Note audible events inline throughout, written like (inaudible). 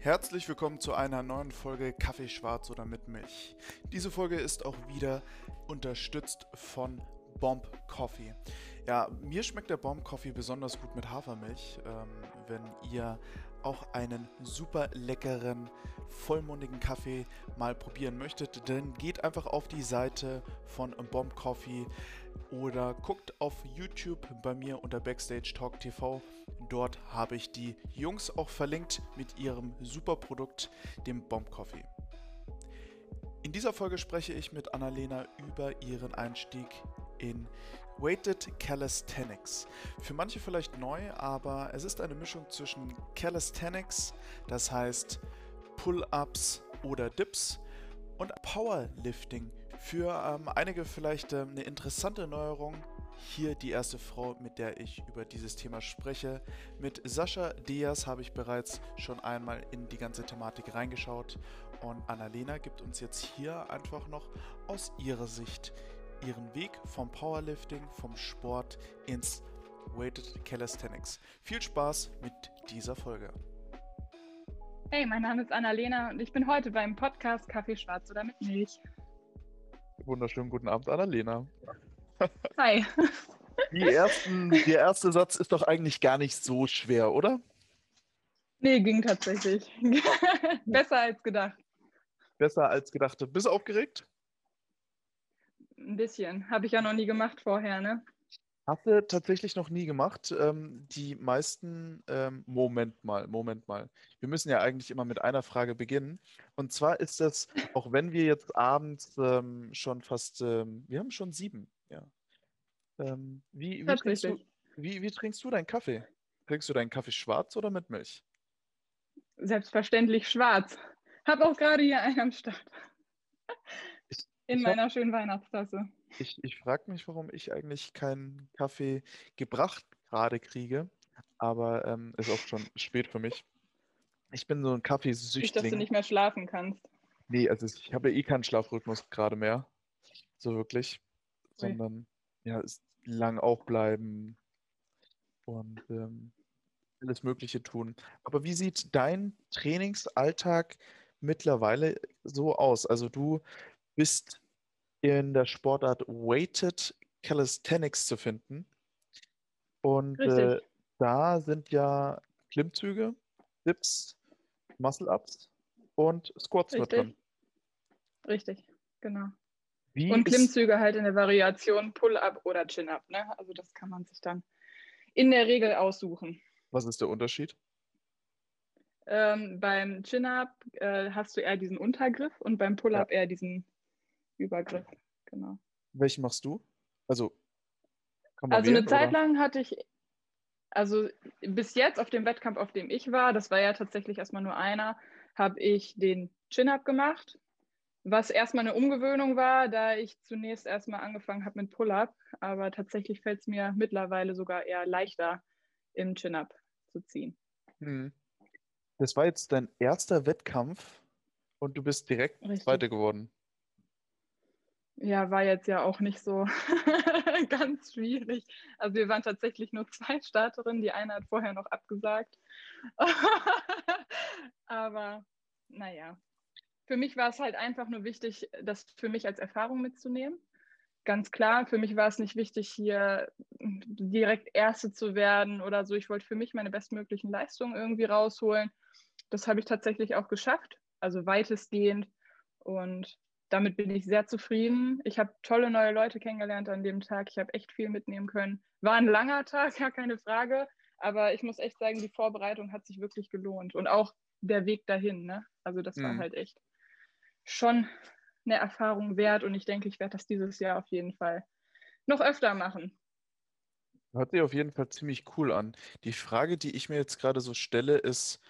Herzlich willkommen zu einer neuen Folge Kaffee schwarz oder mit Milch. Diese Folge ist auch wieder unterstützt von Bomb Coffee. Ja, mir schmeckt der Bomb Coffee besonders gut mit Hafermilch. Ähm, wenn ihr auch einen super leckeren, vollmundigen Kaffee mal probieren möchtet, dann geht einfach auf die Seite von Bomb Coffee oder guckt auf YouTube bei mir unter Backstage Talk TV. Dort habe ich die Jungs auch verlinkt mit ihrem super Produkt, dem Bomb Coffee. In dieser Folge spreche ich mit Annalena über ihren Einstieg in Weighted Calisthenics. Für manche vielleicht neu, aber es ist eine Mischung zwischen Calisthenics, das heißt Pull-ups oder Dips, und Powerlifting. Für ähm, einige vielleicht ähm, eine interessante Neuerung. Hier die erste Frau, mit der ich über dieses Thema spreche. Mit Sascha Diaz habe ich bereits schon einmal in die ganze Thematik reingeschaut. Und Annalena gibt uns jetzt hier einfach noch aus ihrer Sicht ihren Weg vom Powerlifting, vom Sport ins Weighted Calisthenics. Viel Spaß mit dieser Folge. Hey, mein Name ist Annalena und ich bin heute beim Podcast Kaffee schwarz oder mit Milch. Wunderschönen guten Abend, Annalena. Hi. (laughs) Die ersten, der erste Satz ist doch eigentlich gar nicht so schwer, oder? Nee, ging tatsächlich. (laughs) Besser als gedacht. Besser als gedacht. Bist du aufgeregt? Ein bisschen. Habe ich ja noch nie gemacht vorher, ne? Hast du tatsächlich noch nie gemacht. Ähm, die meisten, ähm, Moment mal, Moment mal. Wir müssen ja eigentlich immer mit einer Frage beginnen. Und zwar ist das, auch wenn wir jetzt abends ähm, schon fast, ähm, wir haben schon sieben, ja. Ähm, wie, wie, trinkst du, wie, wie trinkst du deinen Kaffee? Trinkst du deinen Kaffee schwarz oder mit Milch? Selbstverständlich schwarz. Hab auch gerade hier einen am Start. In meiner schönen Weihnachtstasse. Ich, ich frage mich, warum ich eigentlich keinen Kaffee gebracht gerade kriege, aber ähm, ist auch schon spät für mich. Ich bin so ein Kaffeesüchtling. Nicht, dass du nicht mehr schlafen kannst. Nee, also ich habe ja eh keinen Schlafrhythmus gerade mehr. So wirklich. Ui. Sondern ja, ist lang aufbleiben und ähm, alles Mögliche tun. Aber wie sieht dein Trainingsalltag mittlerweile so aus? Also du bist in der Sportart Weighted Calisthenics zu finden. Und äh, da sind ja Klimmzüge, Dips, Muscle-Ups und Squats Richtig. mit drin. Richtig, genau. Wie und Klimmzüge halt in der Variation Pull-up oder Chin-up. Ne? Also das kann man sich dann in der Regel aussuchen. Was ist der Unterschied? Ähm, beim Chin-up äh, hast du eher diesen Untergriff und beim Pull-up ja. eher diesen Übergriff, genau. Welchen machst du? Also, also eine Zeit oder? lang hatte ich, also bis jetzt auf dem Wettkampf, auf dem ich war, das war ja tatsächlich erstmal nur einer, habe ich den Chin-Up gemacht, was erstmal eine Umgewöhnung war, da ich zunächst erstmal angefangen habe mit Pull-Up, aber tatsächlich fällt es mir mittlerweile sogar eher leichter, im Chin-Up zu ziehen. Hm. Das war jetzt dein erster Wettkampf und du bist direkt Richtig. Zweite geworden. Ja, war jetzt ja auch nicht so (laughs) ganz schwierig. Also wir waren tatsächlich nur zwei Starterinnen. Die eine hat vorher noch abgesagt. (laughs) Aber naja, für mich war es halt einfach nur wichtig, das für mich als Erfahrung mitzunehmen. Ganz klar, für mich war es nicht wichtig, hier direkt Erste zu werden oder so. Ich wollte für mich meine bestmöglichen Leistungen irgendwie rausholen. Das habe ich tatsächlich auch geschafft, also weitestgehend. Und damit bin ich sehr zufrieden. Ich habe tolle neue Leute kennengelernt an dem Tag. Ich habe echt viel mitnehmen können. War ein langer Tag, (laughs) gar keine Frage. Aber ich muss echt sagen, die Vorbereitung hat sich wirklich gelohnt. Und auch der Weg dahin. Ne? Also das war mhm. halt echt schon eine Erfahrung wert. Und ich denke, ich werde das dieses Jahr auf jeden Fall noch öfter machen. Hört sich auf jeden Fall ziemlich cool an. Die Frage, die ich mir jetzt gerade so stelle, ist,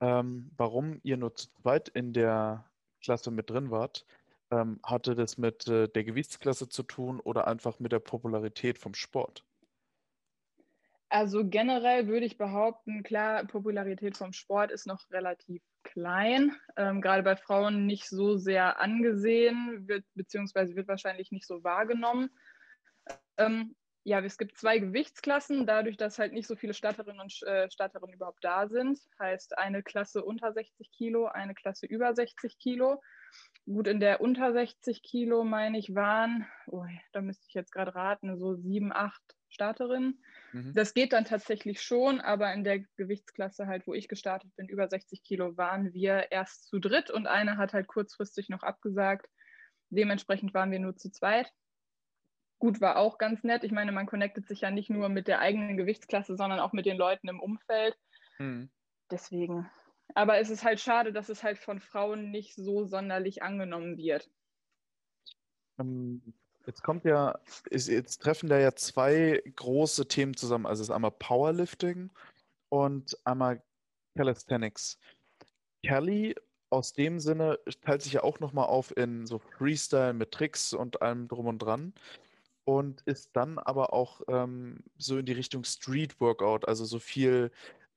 ähm, warum ihr nur zu zweit in der Klasse mit drin wart. Ähm, hatte das mit äh, der Gewichtsklasse zu tun oder einfach mit der Popularität vom Sport? Also generell würde ich behaupten, klar, Popularität vom Sport ist noch relativ klein, ähm, gerade bei Frauen nicht so sehr angesehen, wird, beziehungsweise wird wahrscheinlich nicht so wahrgenommen. Ähm, ja, es gibt zwei Gewichtsklassen, dadurch, dass halt nicht so viele Starterinnen und äh, Starterinnen überhaupt da sind. Heißt eine Klasse unter 60 Kilo, eine Klasse über 60 Kilo. Gut, in der unter 60 Kilo, meine ich, waren, oh, da müsste ich jetzt gerade raten, so sieben, acht Starterinnen. Mhm. Das geht dann tatsächlich schon, aber in der Gewichtsklasse halt, wo ich gestartet bin, über 60 Kilo, waren wir erst zu dritt und eine hat halt kurzfristig noch abgesagt. Dementsprechend waren wir nur zu zweit. Gut, war auch ganz nett. Ich meine, man connectet sich ja nicht nur mit der eigenen Gewichtsklasse, sondern auch mit den Leuten im Umfeld. Mhm. Deswegen. Aber es ist halt schade, dass es halt von Frauen nicht so sonderlich angenommen wird. Ähm, jetzt kommt ja, jetzt treffen da ja zwei große Themen zusammen. Also es ist einmal Powerlifting und einmal Calisthenics. Kelly aus dem Sinne teilt sich ja auch nochmal auf in so Freestyle mit Tricks und allem drum und dran und ist dann aber auch ähm, so in die Richtung Street Workout, also so viel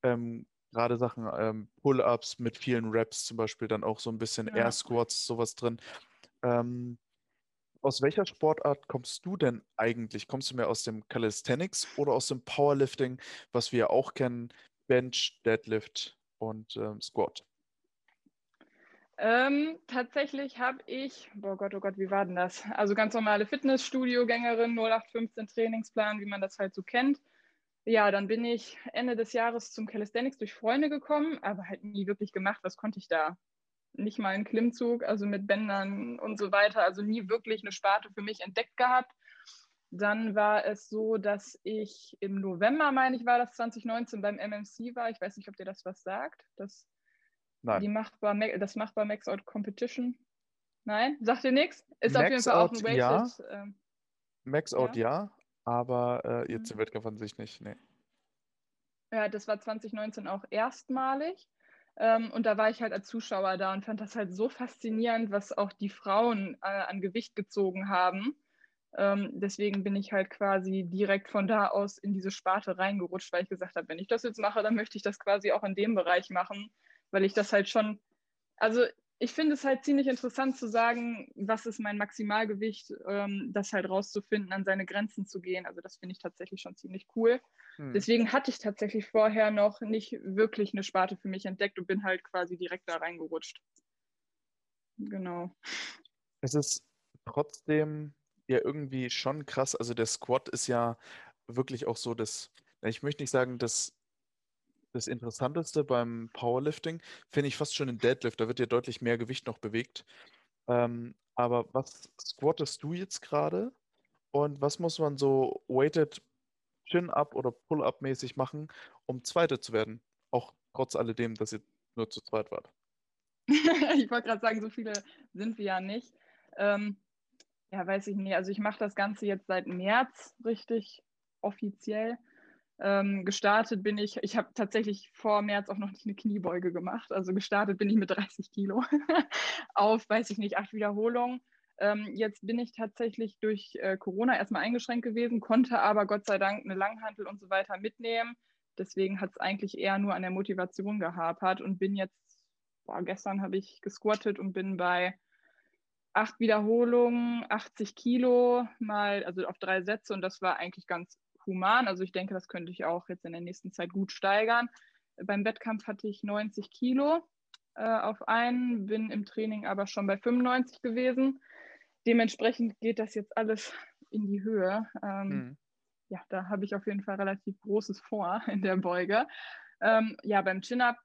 ähm, gerade Sachen, ähm, Pull-ups mit vielen Reps zum Beispiel, dann auch so ein bisschen ja. Air Squats, sowas drin. Ähm, aus welcher Sportart kommst du denn eigentlich? Kommst du mehr aus dem Calisthenics oder aus dem Powerlifting, was wir auch kennen, Bench, Deadlift und ähm, Squat? Ähm, tatsächlich habe ich, oh Gott, oh Gott, wie war denn das? Also ganz normale Fitnessstudio-Gängerin, 0815 Trainingsplan, wie man das halt so kennt. Ja, dann bin ich Ende des Jahres zum Calisthenics durch Freunde gekommen, aber halt nie wirklich gemacht. Was konnte ich da? Nicht mal einen Klimmzug, also mit Bändern und so weiter. Also nie wirklich eine Sparte für mich entdeckt gehabt. Dann war es so, dass ich im November, meine ich, war das 2019 beim MMC war. Ich weiß nicht, ob dir das was sagt. Das Nein. Die machbar, das machbar Max Out Competition. Nein, sagt dir nichts? Ist Max auf jeden Fall auch ein Weighted. Ja. Ähm, Max Out ja, ja aber äh, jetzt mhm. im Wettkampf an sich nicht. Nee. Ja, das war 2019 auch erstmalig. Ähm, und da war ich halt als Zuschauer da und fand das halt so faszinierend, was auch die Frauen äh, an Gewicht gezogen haben. Ähm, deswegen bin ich halt quasi direkt von da aus in diese Sparte reingerutscht, weil ich gesagt habe, wenn ich das jetzt mache, dann möchte ich das quasi auch in dem Bereich machen, weil ich das halt schon, also ich finde es halt ziemlich interessant zu sagen, was ist mein Maximalgewicht, ähm, das halt rauszufinden, an seine Grenzen zu gehen. Also das finde ich tatsächlich schon ziemlich cool. Hm. Deswegen hatte ich tatsächlich vorher noch nicht wirklich eine Sparte für mich entdeckt und bin halt quasi direkt da reingerutscht. Genau. Es ist trotzdem ja irgendwie schon krass. Also der Squat ist ja wirklich auch so das, ich möchte nicht sagen, das das Interessanteste beim Powerlifting finde ich fast schon den Deadlift. Da wird ja deutlich mehr Gewicht noch bewegt. Ähm, aber was squattest du jetzt gerade? Und was muss man so weighted Chin-Up oder Pull-Up mäßig machen, um Zweite zu werden? Auch trotz alledem, dass ihr nur zu zweit wart. (laughs) ich wollte gerade sagen, so viele sind wir ja nicht. Ähm, ja, weiß ich nicht. Also ich mache das Ganze jetzt seit März richtig offiziell. Ähm, gestartet bin ich, ich habe tatsächlich vor März auch noch nicht eine Kniebeuge gemacht. Also gestartet bin ich mit 30 Kilo (laughs) auf, weiß ich nicht, acht Wiederholungen. Ähm, jetzt bin ich tatsächlich durch äh, Corona erstmal eingeschränkt gewesen, konnte aber Gott sei Dank eine Langhantel und so weiter mitnehmen. Deswegen hat es eigentlich eher nur an der Motivation gehapert und bin jetzt, boah, gestern habe ich gesquattet und bin bei acht Wiederholungen, 80 Kilo mal, also auf drei Sätze und das war eigentlich ganz human. Also ich denke, das könnte ich auch jetzt in der nächsten Zeit gut steigern. Beim Wettkampf hatte ich 90 Kilo äh, auf einen, bin im Training aber schon bei 95 gewesen. Dementsprechend geht das jetzt alles in die Höhe. Ähm, mhm. Ja, da habe ich auf jeden Fall relativ großes vor (laughs) in der Beuge. Ähm, ja, beim Chin-Up,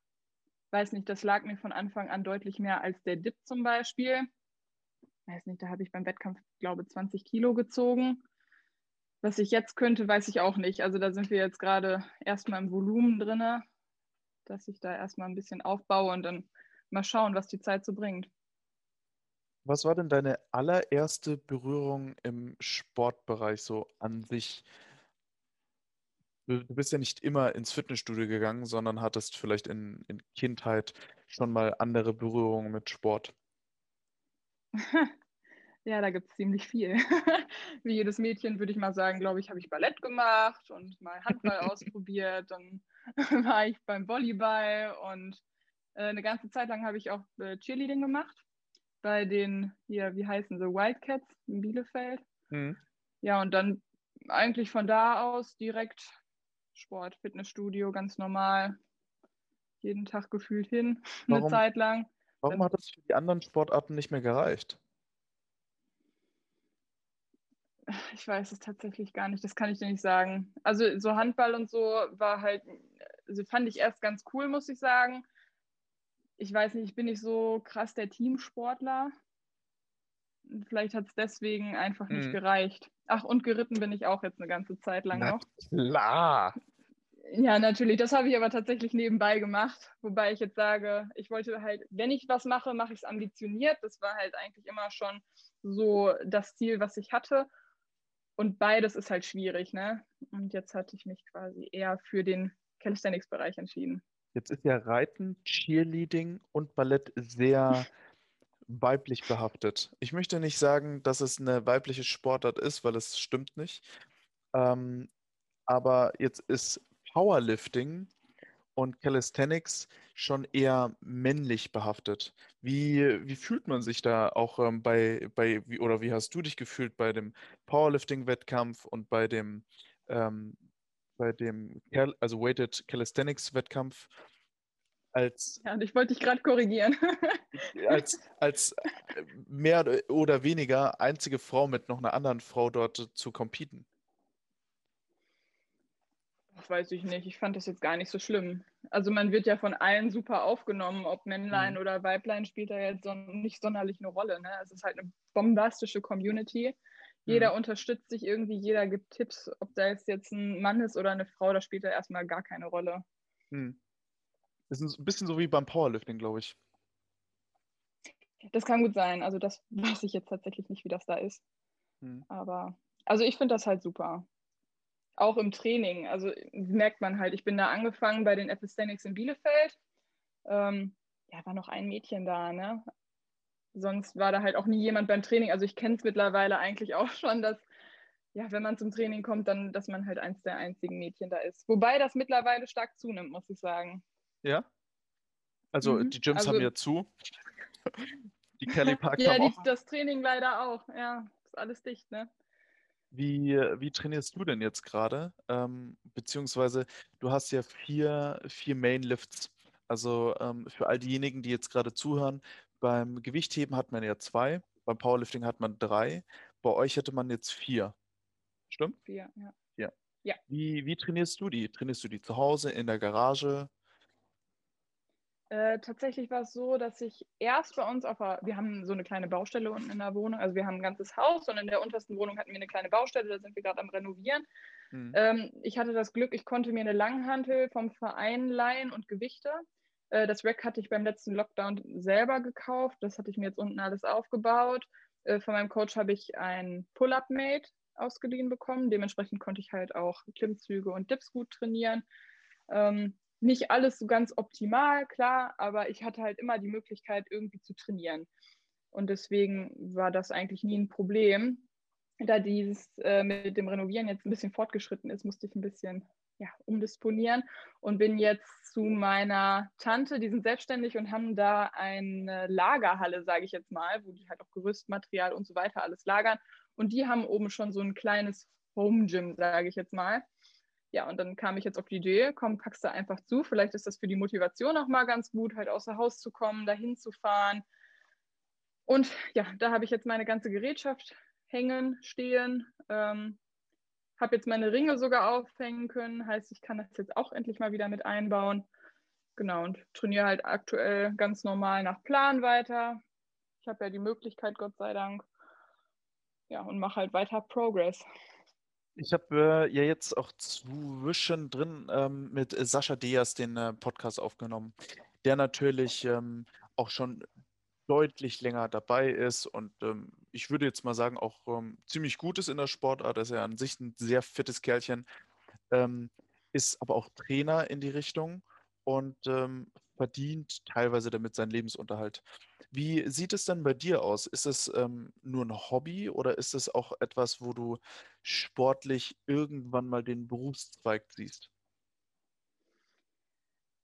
weiß nicht, das lag mir von Anfang an deutlich mehr als der Dip zum Beispiel. Weiß nicht, da habe ich beim Wettkampf, glaube ich, 20 Kilo gezogen. Was ich jetzt könnte, weiß ich auch nicht. Also da sind wir jetzt gerade erstmal im Volumen drin, dass ich da erstmal ein bisschen aufbaue und dann mal schauen, was die Zeit so bringt. Was war denn deine allererste Berührung im Sportbereich so an sich? Du, bist ja nicht immer ins Fitnessstudio gegangen, sondern hattest vielleicht in, in Kindheit schon mal andere Berührungen mit Sport. (laughs) Ja, da gibt es ziemlich viel. (laughs) Wie jedes Mädchen würde ich mal sagen, glaube ich, habe ich Ballett gemacht und mal Handball (laughs) ausprobiert. Dann (laughs) war ich beim Volleyball und äh, eine ganze Zeit lang habe ich auch äh, Cheerleading gemacht. Bei den, hier, wie heißen sie, Wildcats in Bielefeld. Mhm. Ja, und dann eigentlich von da aus direkt Sport, Fitnessstudio, ganz normal. Jeden Tag gefühlt hin, eine Warum, Zeit lang. warum hat das für die anderen Sportarten nicht mehr gereicht? Ich weiß es tatsächlich gar nicht, das kann ich dir nicht sagen. Also so Handball und so war halt, also fand ich erst ganz cool, muss ich sagen. Ich weiß nicht, ich bin nicht so krass der Teamsportler. Vielleicht hat es deswegen einfach nicht Hm. gereicht. Ach, und geritten bin ich auch jetzt eine ganze Zeit lang Na noch. klar. Ja, natürlich. Das habe ich aber tatsächlich nebenbei gemacht. Wobei ich jetzt sage, ich wollte halt, wenn ich was mache, mache ich es ambitioniert. Das war halt eigentlich immer schon so das Ziel, was ich hatte. Und beides ist halt schwierig, ne? Und jetzt hatte ich mich quasi eher für den Calisthenics-Bereich entschieden. Jetzt ist ja Reiten, Cheerleading und Ballett sehr (laughs) weiblich behaftet. Ich möchte nicht sagen, dass es eine weibliche Sportart ist, weil es stimmt nicht. Ähm, aber jetzt ist Powerlifting und Calisthenics schon eher männlich behaftet. Wie, wie fühlt man sich da auch ähm, bei, bei, wie, oder wie hast du dich gefühlt bei dem Powerlifting-Wettkampf und bei dem, ähm, bei dem, Cal also Weighted Calisthenics-Wettkampf als, Ja, und ich wollte dich gerade korrigieren. (laughs) als, als äh, mehr oder weniger einzige Frau mit noch einer anderen Frau dort zu competen? Weiß ich nicht. Ich fand das jetzt gar nicht so schlimm. Also man wird ja von allen super aufgenommen, ob Männlein Mhm. oder Weiblein spielt da jetzt so nicht sonderlich eine Rolle. Ne? Es ist halt eine bombastische Community. Jeder Mhm. unterstützt sich irgendwie, jeder gibt Tipps, ob da jetzt ein Mann ist oder eine Frau, das spielt da erstmal gar keine Rolle. Hm. Das ist ein bisschen so wie beim Powerlifting, glaube ich. Das kann gut sein. Also das (laughs) weiß ich jetzt tatsächlich nicht, wie das da ist. Hm. Aber also ich finde das halt super. Auch im Training. Also merkt man halt, ich bin da angefangen bei den Epistenics in Bielefeld. Ähm, ja, war noch ein Mädchen da, ne? Sonst war da halt auch nie jemand beim Training. Also ich kenne es mittlerweile eigentlich (laughs) auch schon, dass, ja, wenn man zum Training kommt, dann, dass man halt eins der einzigen Mädchen da ist. Wobei das mittlerweile stark zunimmt, muss ich sagen. Ja? Also Mhm. die Gyms haben Also- ja zu. Die Kelly Parks (laughs) Ja, haben die, das Training leider auch. Ja, ist alles dicht, ne? Wie, wie trainierst du denn jetzt gerade? Ähm, beziehungsweise du hast ja vier, vier Main Lifts. Also ähm, für all diejenigen, die jetzt gerade zuhören, beim Gewichtheben hat man ja zwei, beim Powerlifting hat man drei, bei euch hätte man jetzt vier. Stimmt? Vier, ja. Wie, wie trainierst du die? Trainierst du die zu Hause, in der Garage? Äh, tatsächlich war es so, dass ich erst bei uns auf der, wir haben so eine kleine Baustelle unten in der Wohnung, also wir haben ein ganzes Haus und in der untersten Wohnung hatten wir eine kleine Baustelle, da sind wir gerade am Renovieren. Hm. Ähm, ich hatte das Glück, ich konnte mir eine Langhantel vom Verein leihen und Gewichte. Äh, das Rack hatte ich beim letzten Lockdown selber gekauft, das hatte ich mir jetzt unten alles aufgebaut. Äh, von meinem Coach habe ich ein Pull-Up-Mate ausgeliehen bekommen, dementsprechend konnte ich halt auch Klimmzüge und Dips gut trainieren. Ähm, nicht alles so ganz optimal, klar, aber ich hatte halt immer die Möglichkeit, irgendwie zu trainieren. Und deswegen war das eigentlich nie ein Problem. Da dieses äh, mit dem Renovieren jetzt ein bisschen fortgeschritten ist, musste ich ein bisschen ja, umdisponieren und bin jetzt zu meiner Tante, die sind selbstständig und haben da eine Lagerhalle, sage ich jetzt mal, wo die halt auch Gerüstmaterial und so weiter alles lagern. Und die haben oben schon so ein kleines Home Gym, sage ich jetzt mal ja, und dann kam ich jetzt auf die Idee, komm, packst du einfach zu. Vielleicht ist das für die Motivation auch mal ganz gut, halt außer Haus zu kommen, dahin zu fahren. Und ja, da habe ich jetzt meine ganze Gerätschaft hängen, stehen. Ähm, habe jetzt meine Ringe sogar aufhängen können. Heißt, ich kann das jetzt auch endlich mal wieder mit einbauen. Genau, und trainiere halt aktuell ganz normal nach Plan weiter. Ich habe ja die Möglichkeit, Gott sei Dank. Ja, und mache halt weiter Progress. Ich habe äh, ja jetzt auch zwischendrin ähm, mit Sascha Diaz den äh, Podcast aufgenommen, der natürlich ähm, auch schon deutlich länger dabei ist und ähm, ich würde jetzt mal sagen, auch ähm, ziemlich gut ist in der Sportart. Er ist ja an sich ein sehr fittes Kerlchen, ähm, ist aber auch Trainer in die Richtung und ähm, verdient teilweise damit seinen Lebensunterhalt. Wie sieht es denn bei dir aus? Ist es ähm, nur ein Hobby oder ist es auch etwas, wo du sportlich irgendwann mal den Berufszweig siehst?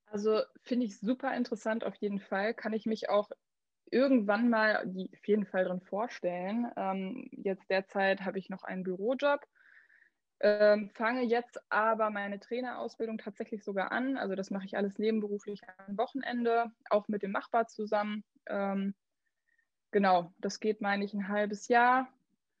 Also finde ich super interessant auf jeden Fall. Kann ich mich auch irgendwann mal auf jeden Fall drin vorstellen. Ähm, jetzt derzeit habe ich noch einen Bürojob. Ähm, fange jetzt aber meine Trainerausbildung tatsächlich sogar an. Also das mache ich alles nebenberuflich am Wochenende, auch mit dem Machbar zusammen. Ähm, genau, das geht, meine ich, ein halbes Jahr.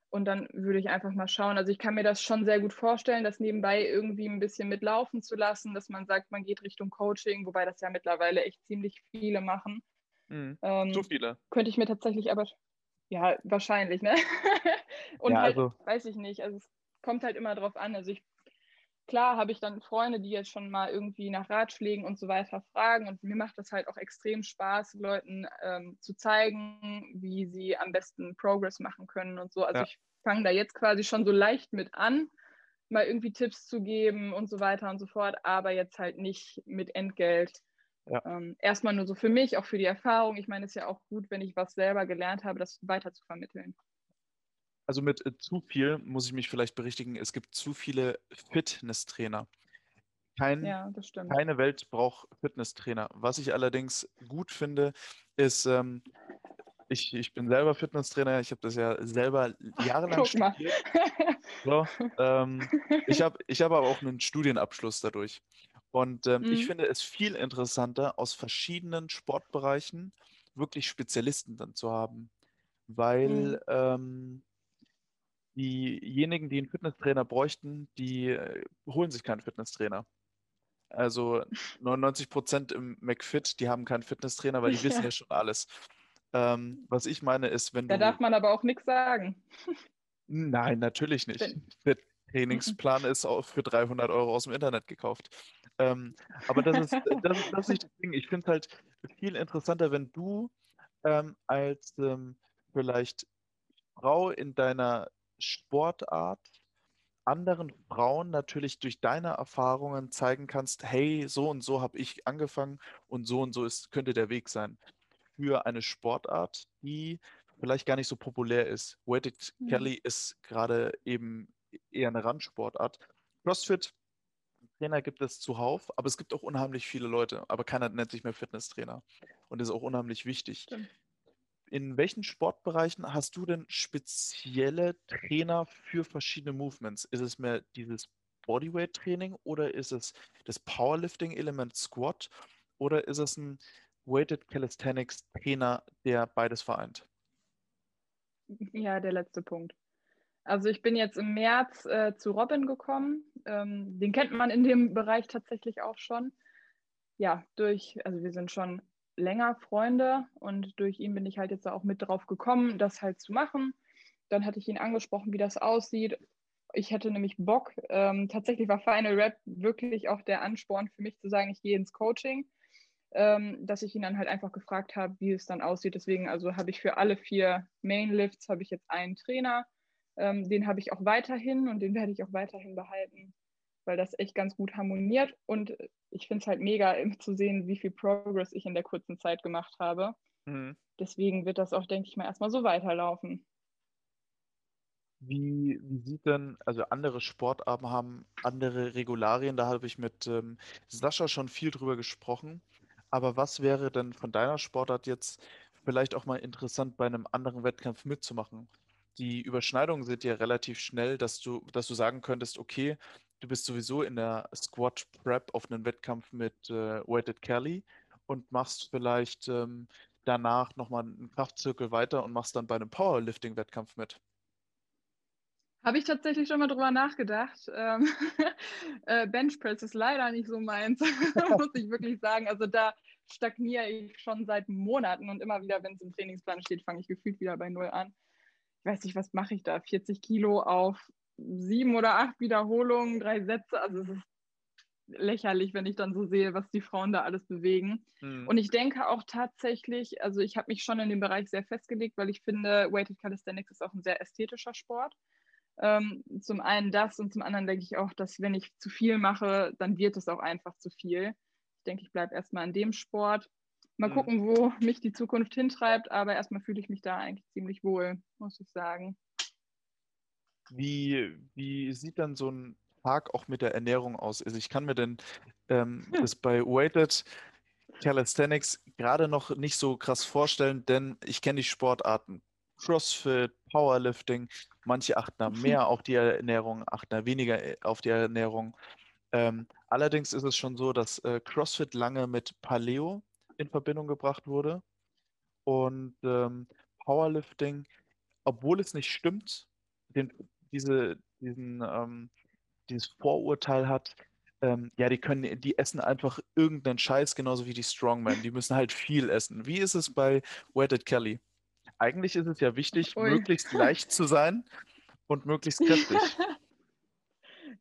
Und dann würde ich einfach mal schauen. Also ich kann mir das schon sehr gut vorstellen, das nebenbei irgendwie ein bisschen mitlaufen zu lassen, dass man sagt, man geht Richtung Coaching, wobei das ja mittlerweile echt ziemlich viele machen. Mhm. Ähm, Zu viele. Könnte ich mir tatsächlich aber, ja, wahrscheinlich, ne? (laughs) Und ja, halt, also, weiß ich nicht. Also es kommt halt immer drauf an. Also ich, klar habe ich dann Freunde, die jetzt schon mal irgendwie nach Ratschlägen und so weiter fragen. Und mir macht das halt auch extrem Spaß, Leuten ähm, zu zeigen, wie sie am besten Progress machen können und so. Also ja. ich fange da jetzt quasi schon so leicht mit an, mal irgendwie Tipps zu geben und so weiter und so fort, aber jetzt halt nicht mit Entgelt. Ja. Ähm, erstmal nur so für mich, auch für die Erfahrung. Ich meine, es ist ja auch gut, wenn ich was selber gelernt habe, das weiter zu vermitteln also mit äh, zu viel muss ich mich vielleicht berichtigen, es gibt zu viele Fitnesstrainer. Kein, ja, keine Welt braucht Fitnesstrainer. Was ich allerdings gut finde, ist, ähm, ich, ich bin selber Fitnesstrainer, ich habe das ja selber jahrelang Guck studiert. (laughs) So, ähm, ich habe ich hab aber auch einen Studienabschluss dadurch. Und ähm, mhm. ich finde es viel interessanter, aus verschiedenen Sportbereichen wirklich Spezialisten dann zu haben. Weil mhm. ähm, diejenigen, die einen Fitnesstrainer bräuchten, die äh, holen sich keinen Fitnesstrainer. Also 99 Prozent im McFit, die haben keinen Fitnesstrainer, weil die (laughs) wissen ja schon alles. Ähm, was ich meine ist, wenn da du. Da darf man aber auch nichts sagen. Nein, natürlich nicht. Der Trainingsplan ist auch für 300 Euro aus dem Internet gekauft. Ähm, aber das ist, (laughs) das, ist, das ist nicht das Ding. Ich finde es halt viel interessanter, wenn du ähm, als ähm, vielleicht Frau in deiner Sportart anderen Frauen natürlich durch deine Erfahrungen zeigen kannst, hey, so und so habe ich angefangen und so und so ist, könnte der Weg sein. Für eine Sportart, die vielleicht gar nicht so populär ist. Weighted mhm. Kelly ist gerade eben eher eine Randsportart. CrossFit, Trainer gibt es zuhauf, aber es gibt auch unheimlich viele Leute, aber keiner nennt sich mehr Fitnesstrainer. Und das ist auch unheimlich wichtig. Stimmt in welchen Sportbereichen hast du denn spezielle Trainer für verschiedene Movements? Ist es mehr dieses Bodyweight-Training oder ist es das Powerlifting-Element Squat oder ist es ein Weighted Calisthenics-Trainer, der beides vereint? Ja, der letzte Punkt. Also ich bin jetzt im März äh, zu Robin gekommen. Ähm, den kennt man in dem Bereich tatsächlich auch schon. Ja, durch, also wir sind schon länger Freunde und durch ihn bin ich halt jetzt auch mit drauf gekommen, das halt zu machen. Dann hatte ich ihn angesprochen, wie das aussieht. Ich hätte nämlich Bock. Ähm, tatsächlich war Final Rap wirklich auch der Ansporn für mich zu sagen, ich gehe ins Coaching, ähm, dass ich ihn dann halt einfach gefragt habe, wie es dann aussieht. Deswegen also habe ich für alle vier Mainlifts habe ich jetzt einen Trainer. Ähm, den habe ich auch weiterhin und den werde ich auch weiterhin behalten weil das echt ganz gut harmoniert. Und ich finde es halt mega zu sehen, wie viel Progress ich in der kurzen Zeit gemacht habe. Mhm. Deswegen wird das auch, denke ich mal, erstmal so weiterlaufen. Wie, wie sieht denn, also andere Sportarten haben andere Regularien, da habe ich mit ähm, Sascha schon viel drüber gesprochen. Aber was wäre denn von deiner Sportart jetzt vielleicht auch mal interessant, bei einem anderen Wettkampf mitzumachen? Die Überschneidungen sind ja relativ schnell, dass du, dass du sagen könntest, okay, du bist sowieso in der Squad Prep auf einen Wettkampf mit äh, Weighted Kelly und machst vielleicht ähm, danach nochmal einen Kraftzirkel weiter und machst dann bei einem Powerlifting-Wettkampf mit. Habe ich tatsächlich schon mal drüber nachgedacht. Ähm, (laughs) äh, Benchpress ist leider nicht so meins, (laughs) muss ich wirklich sagen. Also da stagniere ich schon seit Monaten und immer wieder, wenn es im Trainingsplan steht, fange ich gefühlt wieder bei Null an. Ich weiß nicht, was mache ich da? 40 Kilo auf sieben oder acht Wiederholungen, drei Sätze. Also es ist lächerlich, wenn ich dann so sehe, was die Frauen da alles bewegen. Mhm. Und ich denke auch tatsächlich, also ich habe mich schon in dem Bereich sehr festgelegt, weil ich finde, Weighted Calisthenics ist auch ein sehr ästhetischer Sport. Ähm, zum einen das und zum anderen denke ich auch, dass wenn ich zu viel mache, dann wird es auch einfach zu viel. Ich denke, ich bleibe erstmal in dem Sport. Mal mhm. gucken, wo mich die Zukunft hintreibt, aber erstmal fühle ich mich da eigentlich ziemlich wohl, muss ich sagen. Wie, wie sieht dann so ein Tag auch mit der Ernährung aus? Also ich kann mir denn ähm, hm. das bei Weighted Calisthenics gerade noch nicht so krass vorstellen, denn ich kenne die Sportarten CrossFit, Powerlifting. Manche achten da mehr auf die Ernährung, achten da weniger äh, auf die Ernährung. Ähm, allerdings ist es schon so, dass äh, CrossFit lange mit Paleo in Verbindung gebracht wurde. Und ähm, Powerlifting, obwohl es nicht stimmt, den, diese, diesen, ähm, dieses Vorurteil hat, ähm, ja, die können, die essen einfach irgendeinen Scheiß, genauso wie die Strongmen. Die müssen halt viel essen. Wie ist es bei Wetted Kelly? Eigentlich ist es ja wichtig, Ui. möglichst leicht zu sein und möglichst kräftig. (laughs)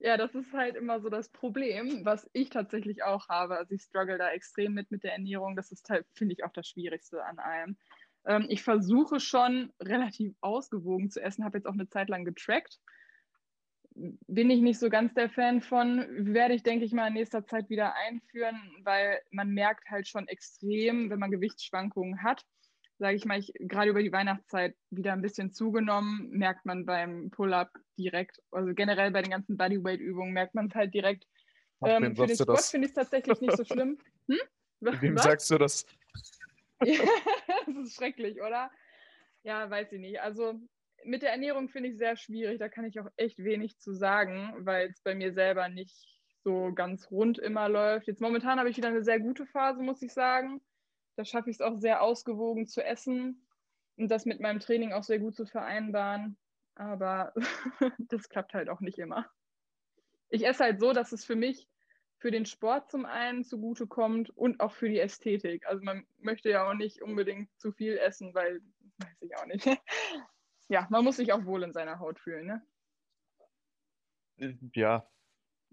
ja, das ist halt immer so das Problem, was ich tatsächlich auch habe. Also ich struggle da extrem mit mit der Ernährung. Das ist halt, finde ich, auch das Schwierigste an allem. Ähm, ich versuche schon relativ ausgewogen zu essen, habe jetzt auch eine Zeit lang getrackt bin ich nicht so ganz der Fan von. Werde ich, denke ich mal, in nächster Zeit wieder einführen, weil man merkt halt schon extrem, wenn man Gewichtsschwankungen hat, sage ich mal, ich, gerade über die Weihnachtszeit wieder ein bisschen zugenommen, merkt man beim Pull-up direkt, also generell bei den ganzen Bodyweight-Übungen merkt man es halt direkt. Ähm, für den Sport finde ich es tatsächlich nicht so schlimm. (laughs) Hm? Wem Was? sagst du das? (laughs) das ist schrecklich, oder? Ja, weiß ich nicht. Also mit der Ernährung finde ich sehr schwierig. Da kann ich auch echt wenig zu sagen, weil es bei mir selber nicht so ganz rund immer läuft. Jetzt momentan habe ich wieder eine sehr gute Phase, muss ich sagen. Da schaffe ich es auch sehr ausgewogen zu essen und das mit meinem Training auch sehr gut zu vereinbaren. Aber (laughs) das klappt halt auch nicht immer. Ich esse halt so, dass es für mich für den Sport zum einen zugute kommt und auch für die Ästhetik. Also man möchte ja auch nicht unbedingt zu viel essen, weil, weiß ich auch nicht. (laughs) ja, man muss sich auch wohl in seiner Haut fühlen, ne? Ja,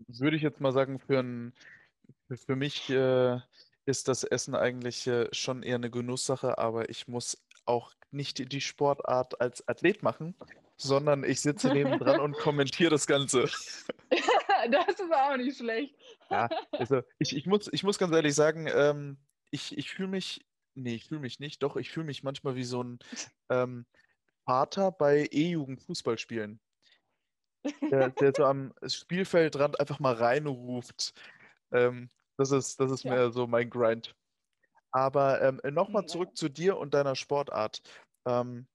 würde ich jetzt mal sagen, für, ein, für mich äh, ist das Essen eigentlich äh, schon eher eine Genusssache, aber ich muss auch nicht die Sportart als Athlet machen, sondern ich sitze (laughs) nebendran und kommentiere das Ganze. (laughs) das ist auch nicht schlecht. ja, also ich, ich, muss, ich muss ganz ehrlich sagen, ähm, ich, ich fühle mich, nee, ich fühle mich nicht, doch, ich fühle mich manchmal wie so ein ähm, Vater bei E-Jugend Fußball spielen. Der, der so am Spielfeldrand einfach mal reinruft. Ähm, das ist, das ist ja. mehr so mein Grind. Aber ähm, nochmal zurück zu dir und deiner Sportart. Ähm,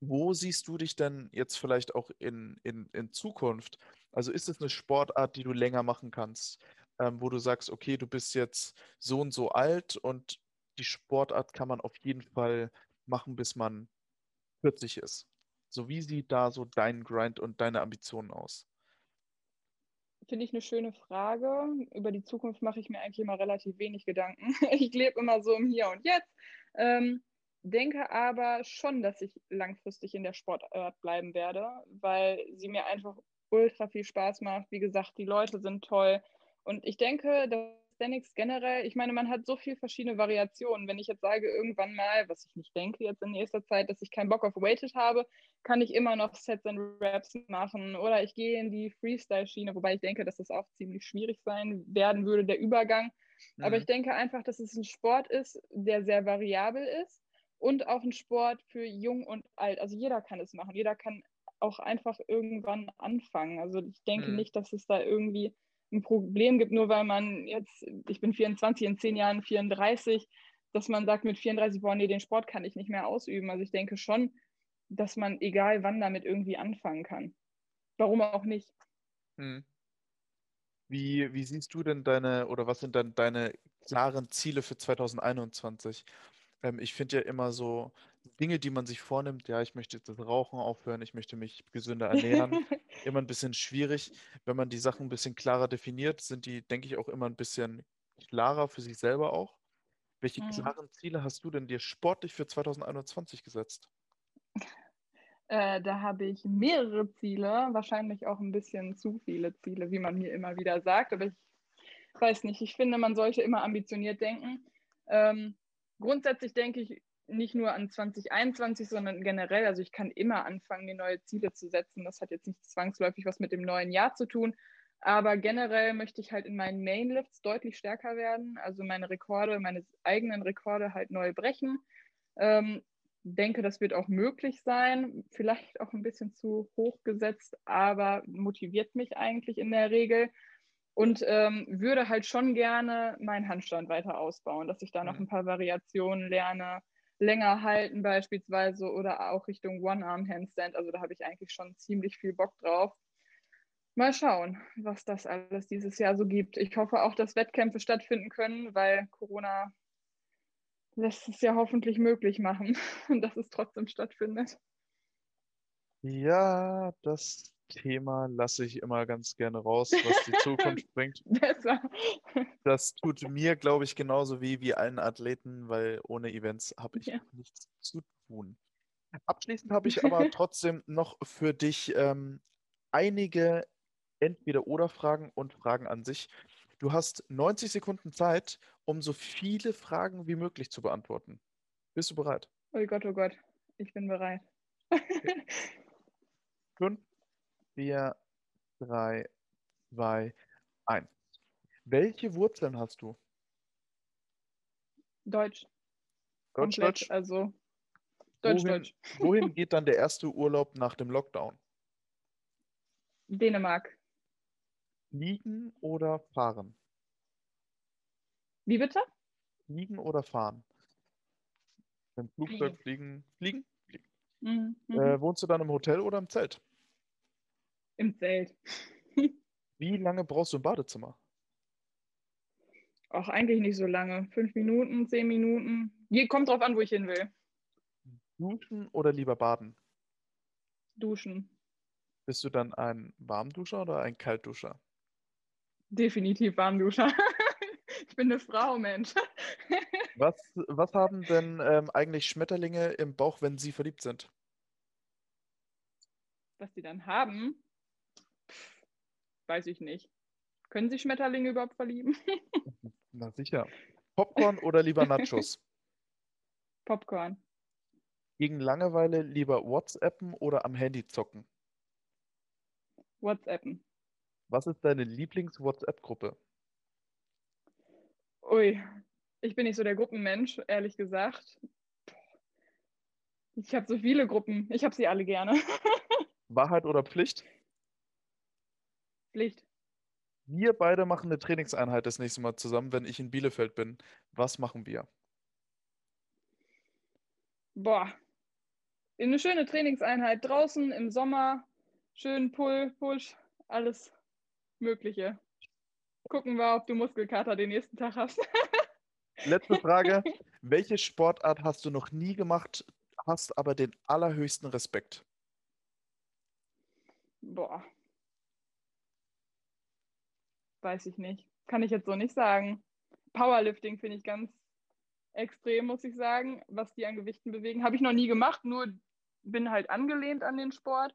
wo siehst du dich denn jetzt vielleicht auch in, in, in Zukunft? Also ist es eine Sportart, die du länger machen kannst, ähm, wo du sagst, okay, du bist jetzt so und so alt und die Sportart kann man auf jeden Fall machen, bis man 40 ist. So, wie sieht da so dein Grind und deine Ambitionen aus? Finde ich eine schöne Frage. Über die Zukunft mache ich mir eigentlich immer relativ wenig Gedanken. (laughs) Ich lebe immer so im Hier und Jetzt. Ähm, denke aber schon, dass ich langfristig in der Sportart bleiben werde, weil sie mir einfach ultra viel Spaß macht. Wie gesagt, die Leute sind toll. Und ich denke, dass Calisthenics generell, ich meine, man hat so viele verschiedene Variationen. Wenn ich jetzt sage, irgendwann mal, was ich nicht denke jetzt in nächster Zeit, dass ich keinen Bock auf Weighted habe, kann ich immer noch Sets and Raps machen oder ich gehe in die Freestyle-Schiene, wobei ich denke, dass das auch ziemlich schwierig sein werden würde, der Übergang. Mhm. Aber ich denke einfach, dass es ein Sport ist, der sehr variabel ist und auch ein Sport für jung und alt. Also jeder kann es machen. Jeder kann auch einfach irgendwann anfangen. Also ich denke mhm. nicht, dass es da irgendwie ein Problem gibt, nur weil man jetzt, ich bin 24, in zehn Jahren 34, dass man sagt mit 34, boah, nee, den Sport kann ich nicht mehr ausüben. Also ich denke schon, dass man egal wann damit irgendwie anfangen kann. Warum auch nicht? Hm. Wie, wie siehst du denn deine, oder was sind dann deine klaren Ziele für 2021? Ähm, ich finde ja immer so Dinge, die man sich vornimmt, ja, ich möchte das Rauchen aufhören, ich möchte mich gesünder ernähren, (laughs) immer ein bisschen schwierig. Wenn man die Sachen ein bisschen klarer definiert, sind die, denke ich, auch immer ein bisschen klarer für sich selber auch. Welche mhm. klaren Ziele hast du denn dir sportlich für 2021 gesetzt? Äh, da habe ich mehrere Ziele, wahrscheinlich auch ein bisschen zu viele Ziele, wie man mir immer wieder sagt. Aber ich weiß nicht, ich finde, man sollte immer ambitioniert denken. Ähm, grundsätzlich denke ich nicht nur an 2021, sondern generell. Also ich kann immer anfangen, mir neue Ziele zu setzen. Das hat jetzt nicht zwangsläufig was mit dem neuen Jahr zu tun. Aber generell möchte ich halt in meinen Mainlifts deutlich stärker werden. Also meine Rekorde, meine eigenen Rekorde halt neu brechen. Ähm, denke, das wird auch möglich sein. Vielleicht auch ein bisschen zu hoch gesetzt, aber motiviert mich eigentlich in der Regel und ähm, würde halt schon gerne meinen Handstand weiter ausbauen, dass ich da noch mhm. ein paar Variationen lerne. länger halten beispielsweise oder auch Richtung One-Arm-Handstand. Also da habe ich eigentlich schon ziemlich viel Bock drauf. Mal schauen, was das alles dieses Jahr so gibt. Ich hoffe auch, dass Wettkämpfe stattfinden können, weil Corona lässt es ja hoffentlich möglich machen, (laughs) dass es trotzdem stattfindet. Ja, das Thema lasse ich immer ganz gerne raus, was die (laughs) Zukunft bringt. Besser. Das tut mir, glaube ich, genauso wie, wie allen Athleten, weil ohne Events habe ich ja. nichts zu tun. Abschließend habe ich aber (laughs) trotzdem noch für dich ähm, einige Entweder-Oder-Fragen und Fragen an sich. Du hast 90 Sekunden Zeit, um so viele Fragen wie möglich zu beantworten. Bist du bereit? Oh Gott, oh Gott, ich bin bereit. (laughs) Fünf, vier, drei, zwei, eins. Welche Wurzeln hast du? Deutsch. Deutsch, Komplett, Deutsch. Also Deutsch, wohin, Deutsch. (laughs) wohin geht dann der erste Urlaub nach dem Lockdown? Dänemark. Fliegen oder fahren? Wie bitte? Fliegen oder fahren? Im Flugzeug fliegen. Fliegen? Fliegen. Mhm. Äh, wohnst du dann im Hotel oder im Zelt? Im Zelt. Wie lange brauchst du im Badezimmer? Auch eigentlich nicht so lange. Fünf Minuten, zehn Minuten. Je, kommt drauf an, wo ich hin will. Duschen oder lieber baden? Duschen. Bist du dann ein Warmduscher oder ein Kaltduscher? Definitiv Warmduscher. (laughs) ich bin eine Frau, Mensch. (laughs) was, was haben denn ähm, eigentlich Schmetterlinge im Bauch, wenn sie verliebt sind? Was die dann haben? Weiß ich nicht. Können sich Schmetterlinge überhaupt verlieben? (laughs) Na sicher. Popcorn oder lieber Nachos? (laughs) Popcorn. Gegen Langeweile lieber WhatsAppen oder am Handy zocken? WhatsAppen. Was ist deine Lieblings-WhatsApp-Gruppe? Ui, ich bin nicht so der Gruppenmensch, ehrlich gesagt. Ich habe so viele Gruppen. Ich habe sie alle gerne. (laughs) Wahrheit oder Pflicht? Pflicht. Wir beide machen eine Trainingseinheit das nächste Mal zusammen, wenn ich in Bielefeld bin. Was machen wir? Boah, eine schöne Trainingseinheit draußen im Sommer, schön Pull, Push, alles Mögliche. Gucken wir, ob du Muskelkater den nächsten Tag hast. (laughs) Letzte Frage. Welche Sportart hast du noch nie gemacht, hast aber den allerhöchsten Respekt? Boah. Weiß ich nicht. Kann ich jetzt so nicht sagen. Powerlifting finde ich ganz extrem, muss ich sagen, was die an Gewichten bewegen. Habe ich noch nie gemacht, nur bin halt angelehnt an den Sport.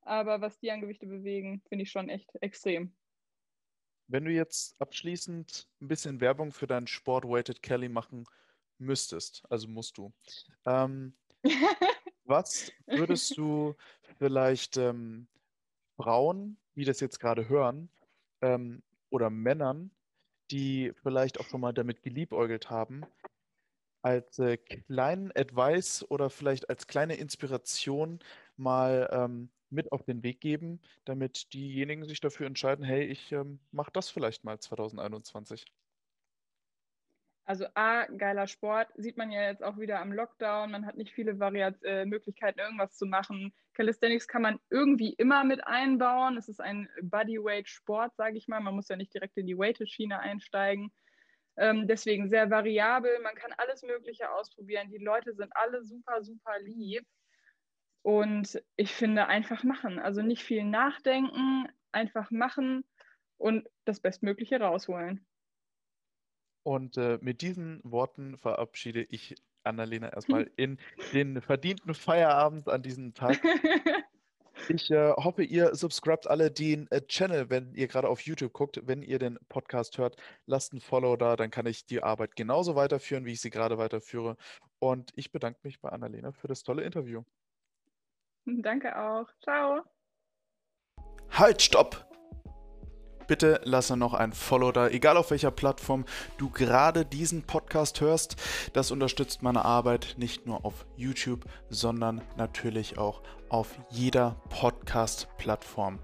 Aber was die an Gewichte bewegen, finde ich schon echt extrem. Wenn du jetzt abschließend ein bisschen Werbung für deinen Sport Weighted Kelly machen müsstest, also musst du, ähm, (laughs) was würdest du vielleicht ähm, Frauen, die das jetzt gerade hören, ähm, oder Männern, die vielleicht auch schon mal damit geliebäugelt haben, als äh, kleinen Advice oder vielleicht als kleine Inspiration mal ähm, mit auf den Weg geben, damit diejenigen sich dafür entscheiden, hey, ich ähm, mache das vielleicht mal 2021? Also A, geiler Sport, sieht man ja jetzt auch wieder am Lockdown. Man hat nicht viele Variat äh, Möglichkeiten, irgendwas zu machen. Calisthenics kann man irgendwie immer mit einbauen. Es ist ein Bodyweight-Sport, sage ich mal. Man muss ja nicht direkt in die Weighted-Schiene einsteigen. Ähm, deswegen sehr variabel. Man kann alles Mögliche ausprobieren. Die Leute sind alle super, super lieb. Und ich finde, einfach machen. Also nicht viel nachdenken, einfach machen und das Bestmögliche rausholen. Und äh, mit diesen Worten verabschiede ich Annalena erstmal (laughs) in den verdienten Feierabend an diesem Tag. (laughs) Ich äh, hoffe, ihr subscribt alle den äh, Channel, wenn ihr gerade auf YouTube guckt. Wenn ihr den Podcast hört, lasst ein Follow da, dann kann ich die Arbeit genauso weiterführen, wie ich sie gerade weiterführe. Und ich bedanke mich bei Annalena für das tolle Interview. Danke auch. Ciao. Halt, stopp! Bitte lasse noch ein Follow da, egal auf welcher Plattform du gerade diesen Podcast hörst. Das unterstützt meine Arbeit nicht nur auf YouTube, sondern natürlich auch auf jeder Podcast-Plattform.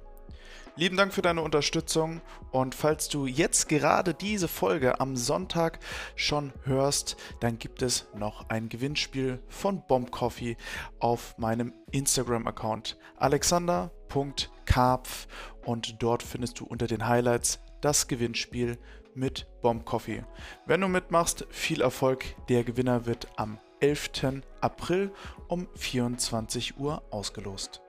Lieben Dank für deine Unterstützung und falls du jetzt gerade diese Folge am Sonntag schon hörst, dann gibt es noch ein Gewinnspiel von Bomb Coffee auf meinem Instagram-Account alexander.karpf und dort findest du unter den Highlights das Gewinnspiel mit Bomb Coffee. Wenn du mitmachst, viel Erfolg. Der Gewinner wird am 11. April um 24 Uhr ausgelost.